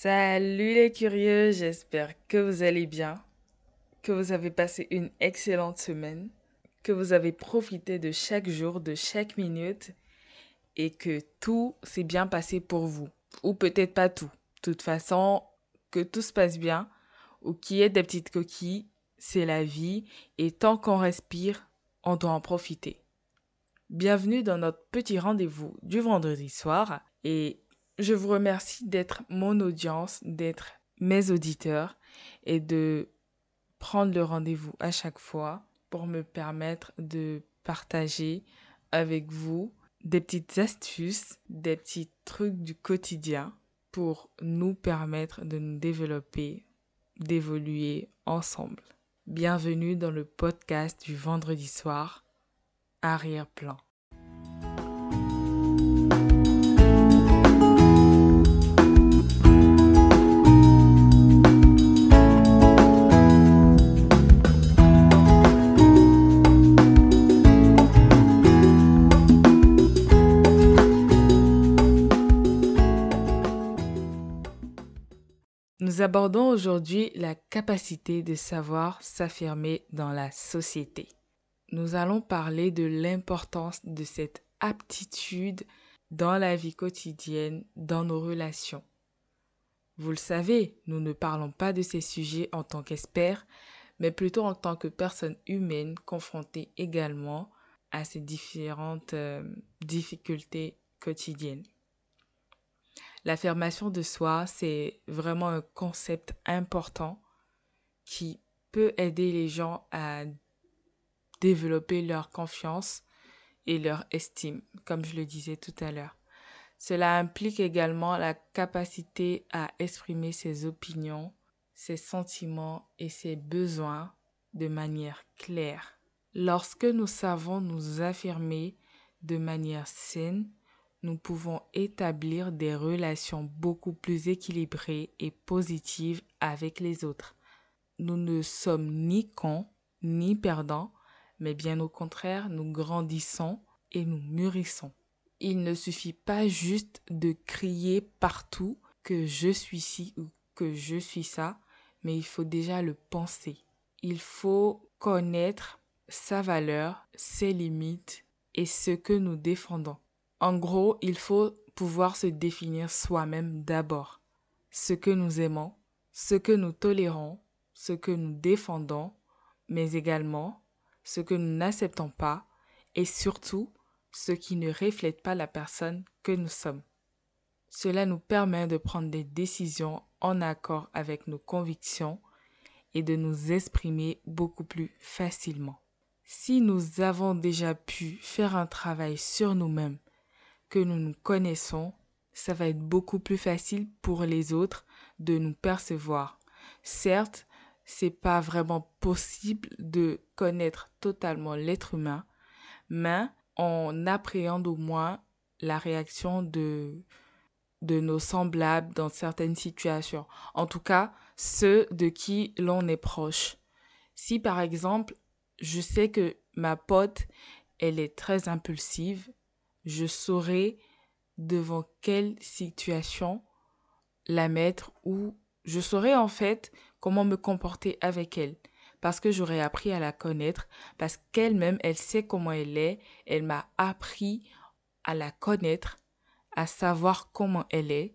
Salut les curieux, j'espère que vous allez bien, que vous avez passé une excellente semaine, que vous avez profité de chaque jour, de chaque minute et que tout s'est bien passé pour vous. Ou peut-être pas tout. De toute façon, que tout se passe bien ou qu'il y ait des petites coquilles, c'est la vie et tant qu'on respire, on doit en profiter. Bienvenue dans notre petit rendez-vous du vendredi soir et je vous remercie d'être mon audience, d'être mes auditeurs et de prendre le rendez-vous à chaque fois pour me permettre de partager avec vous des petites astuces, des petits trucs du quotidien pour nous permettre de nous développer, d'évoluer ensemble. Bienvenue dans le podcast du vendredi soir, arrière-plan. Abordons aujourd'hui la capacité de savoir s'affirmer dans la société. Nous allons parler de l'importance de cette aptitude dans la vie quotidienne, dans nos relations. Vous le savez, nous ne parlons pas de ces sujets en tant qu'experts, mais plutôt en tant que personnes humaines confrontées également à ces différentes euh, difficultés quotidiennes. L'affirmation de soi, c'est vraiment un concept important qui peut aider les gens à développer leur confiance et leur estime, comme je le disais tout à l'heure. Cela implique également la capacité à exprimer ses opinions, ses sentiments et ses besoins de manière claire. Lorsque nous savons nous affirmer de manière saine, nous pouvons établir des relations beaucoup plus équilibrées et positives avec les autres. Nous ne sommes ni cons ni perdants, mais bien au contraire, nous grandissons et nous mûrissons. Il ne suffit pas juste de crier partout que je suis ci ou que je suis ça, mais il faut déjà le penser. Il faut connaître sa valeur, ses limites et ce que nous défendons. En gros, il faut pouvoir se définir soi-même d'abord. Ce que nous aimons, ce que nous tolérons, ce que nous défendons, mais également ce que nous n'acceptons pas et surtout ce qui ne reflète pas la personne que nous sommes. Cela nous permet de prendre des décisions en accord avec nos convictions et de nous exprimer beaucoup plus facilement. Si nous avons déjà pu faire un travail sur nous-mêmes que nous nous connaissons, ça va être beaucoup plus facile pour les autres de nous percevoir. Certes, c'est pas vraiment possible de connaître totalement l'être humain, mais on appréhende au moins la réaction de de nos semblables dans certaines situations. En tout cas, ceux de qui l'on est proche. Si par exemple, je sais que ma pote, elle est très impulsive, je saurai devant quelle situation la mettre ou je saurai en fait comment me comporter avec elle. Parce que j'aurais appris à la connaître parce qu'elle-même elle sait comment elle est elle m'a appris à la connaître à savoir comment elle est.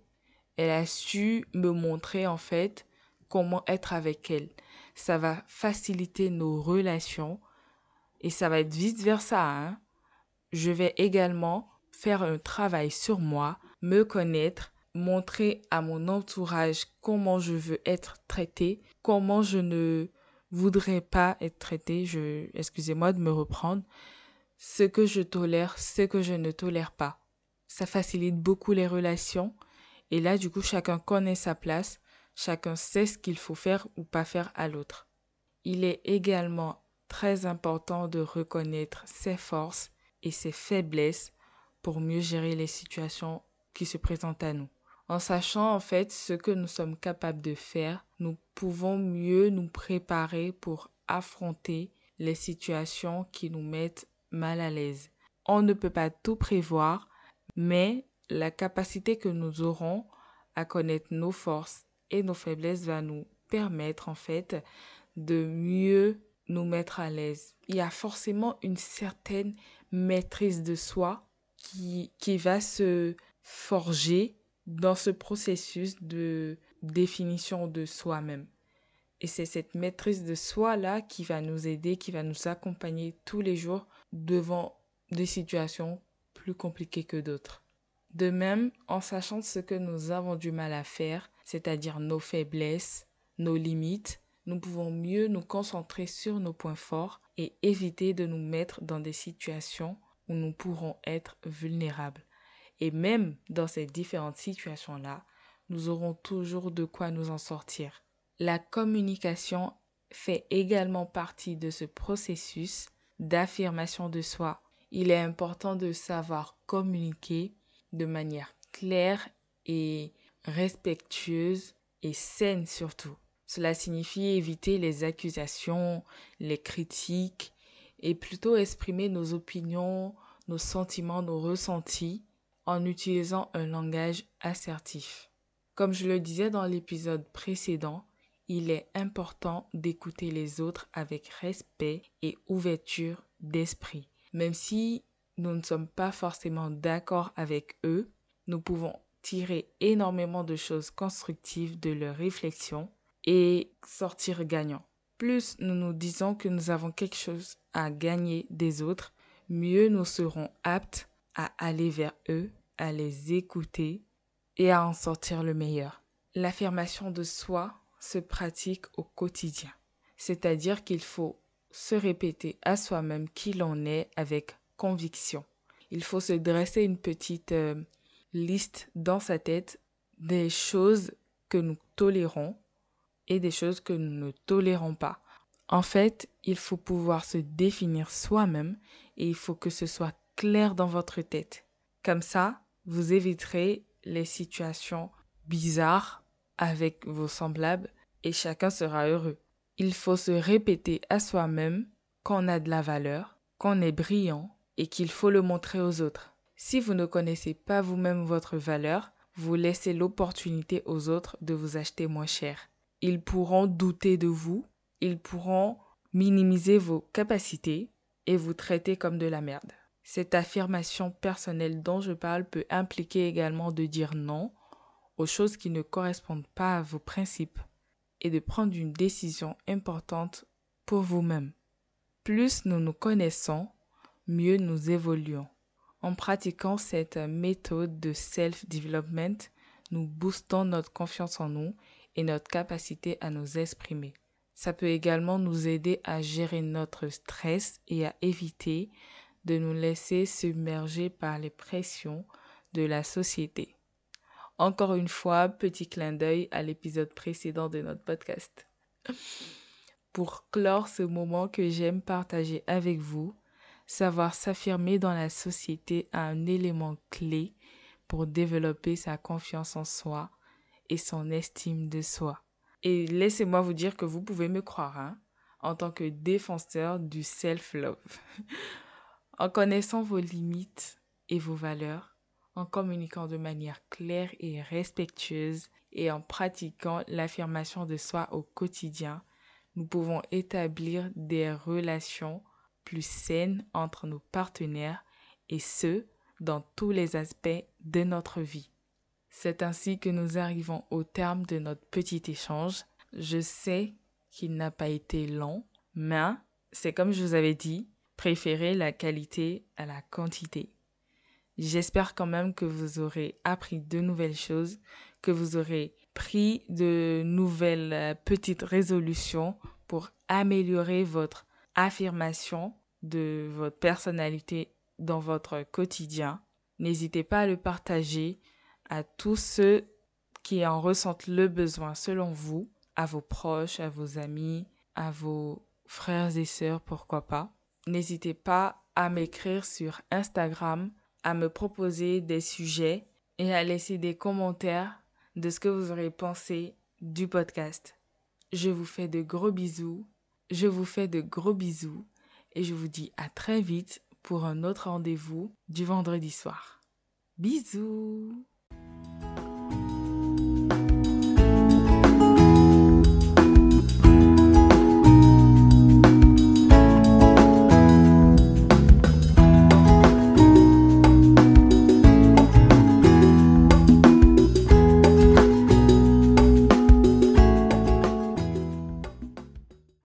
Elle a su me montrer en fait comment être avec elle. Ça va faciliter nos relations et ça va être vice versa hein je vais également faire un travail sur moi, me connaître, montrer à mon entourage comment je veux être traité, comment je ne voudrais pas être traité, je, excusez-moi de me reprendre, ce que je tolère, ce que je ne tolère pas. Ça facilite beaucoup les relations et là, du coup, chacun connaît sa place, chacun sait ce qu'il faut faire ou pas faire à l'autre. Il est également très important de reconnaître ses forces et ses faiblesses pour mieux gérer les situations qui se présentent à nous. En sachant en fait ce que nous sommes capables de faire, nous pouvons mieux nous préparer pour affronter les situations qui nous mettent mal à l'aise. On ne peut pas tout prévoir, mais la capacité que nous aurons à connaître nos forces et nos faiblesses va nous permettre en fait de mieux nous mettre à l'aise. Il y a forcément une certaine maîtrise de soi qui, qui va se forger dans ce processus de définition de soi-même. Et c'est cette maîtrise de soi-là qui va nous aider, qui va nous accompagner tous les jours devant des situations plus compliquées que d'autres. De même, en sachant ce que nous avons du mal à faire, c'est-à-dire nos faiblesses, nos limites, nous pouvons mieux nous concentrer sur nos points forts et éviter de nous mettre dans des situations où nous pourrons être vulnérables. Et même dans ces différentes situations-là, nous aurons toujours de quoi nous en sortir. La communication fait également partie de ce processus d'affirmation de soi. Il est important de savoir communiquer de manière claire et respectueuse et saine surtout. Cela signifie éviter les accusations, les critiques et plutôt exprimer nos opinions, nos sentiments, nos ressentis en utilisant un langage assertif. Comme je le disais dans l'épisode précédent, il est important d'écouter les autres avec respect et ouverture d'esprit. Même si nous ne sommes pas forcément d'accord avec eux, nous pouvons tirer énormément de choses constructives de leurs réflexions et sortir gagnant. Plus nous nous disons que nous avons quelque chose à gagner des autres, mieux nous serons aptes à aller vers eux, à les écouter et à en sortir le meilleur. L'affirmation de soi se pratique au quotidien, c'est-à-dire qu'il faut se répéter à soi-même qui l'on est avec conviction. Il faut se dresser une petite euh, liste dans sa tête des choses que nous tolérons et des choses que nous ne tolérons pas. En fait, il faut pouvoir se définir soi-même et il faut que ce soit clair dans votre tête. Comme ça, vous éviterez les situations bizarres avec vos semblables et chacun sera heureux. Il faut se répéter à soi-même qu'on a de la valeur, qu'on est brillant et qu'il faut le montrer aux autres. Si vous ne connaissez pas vous-même votre valeur, vous laissez l'opportunité aux autres de vous acheter moins cher ils pourront douter de vous, ils pourront minimiser vos capacités et vous traiter comme de la merde. Cette affirmation personnelle dont je parle peut impliquer également de dire non aux choses qui ne correspondent pas à vos principes et de prendre une décision importante pour vous-même. Plus nous nous connaissons, mieux nous évoluons. En pratiquant cette méthode de self-development, nous boostons notre confiance en nous et notre capacité à nous exprimer. Ça peut également nous aider à gérer notre stress et à éviter de nous laisser submerger par les pressions de la société. Encore une fois, petit clin d'œil à l'épisode précédent de notre podcast. Pour clore ce moment que j'aime partager avec vous, savoir s'affirmer dans la société a un élément clé pour développer sa confiance en soi, et son estime de soi. Et laissez-moi vous dire que vous pouvez me croire, hein, en tant que défenseur du self-love. en connaissant vos limites et vos valeurs, en communiquant de manière claire et respectueuse et en pratiquant l'affirmation de soi au quotidien, nous pouvons établir des relations plus saines entre nos partenaires et ce, dans tous les aspects de notre vie. C'est ainsi que nous arrivons au terme de notre petit échange. Je sais qu'il n'a pas été long, mais c'est comme je vous avais dit, préférez la qualité à la quantité. J'espère quand même que vous aurez appris de nouvelles choses, que vous aurez pris de nouvelles petites résolutions pour améliorer votre affirmation de votre personnalité dans votre quotidien. N'hésitez pas à le partager à tous ceux qui en ressentent le besoin selon vous, à vos proches, à vos amis, à vos frères et sœurs, pourquoi pas. N'hésitez pas à m'écrire sur Instagram, à me proposer des sujets et à laisser des commentaires de ce que vous aurez pensé du podcast. Je vous fais de gros bisous, je vous fais de gros bisous et je vous dis à très vite pour un autre rendez-vous du vendredi soir. Bisous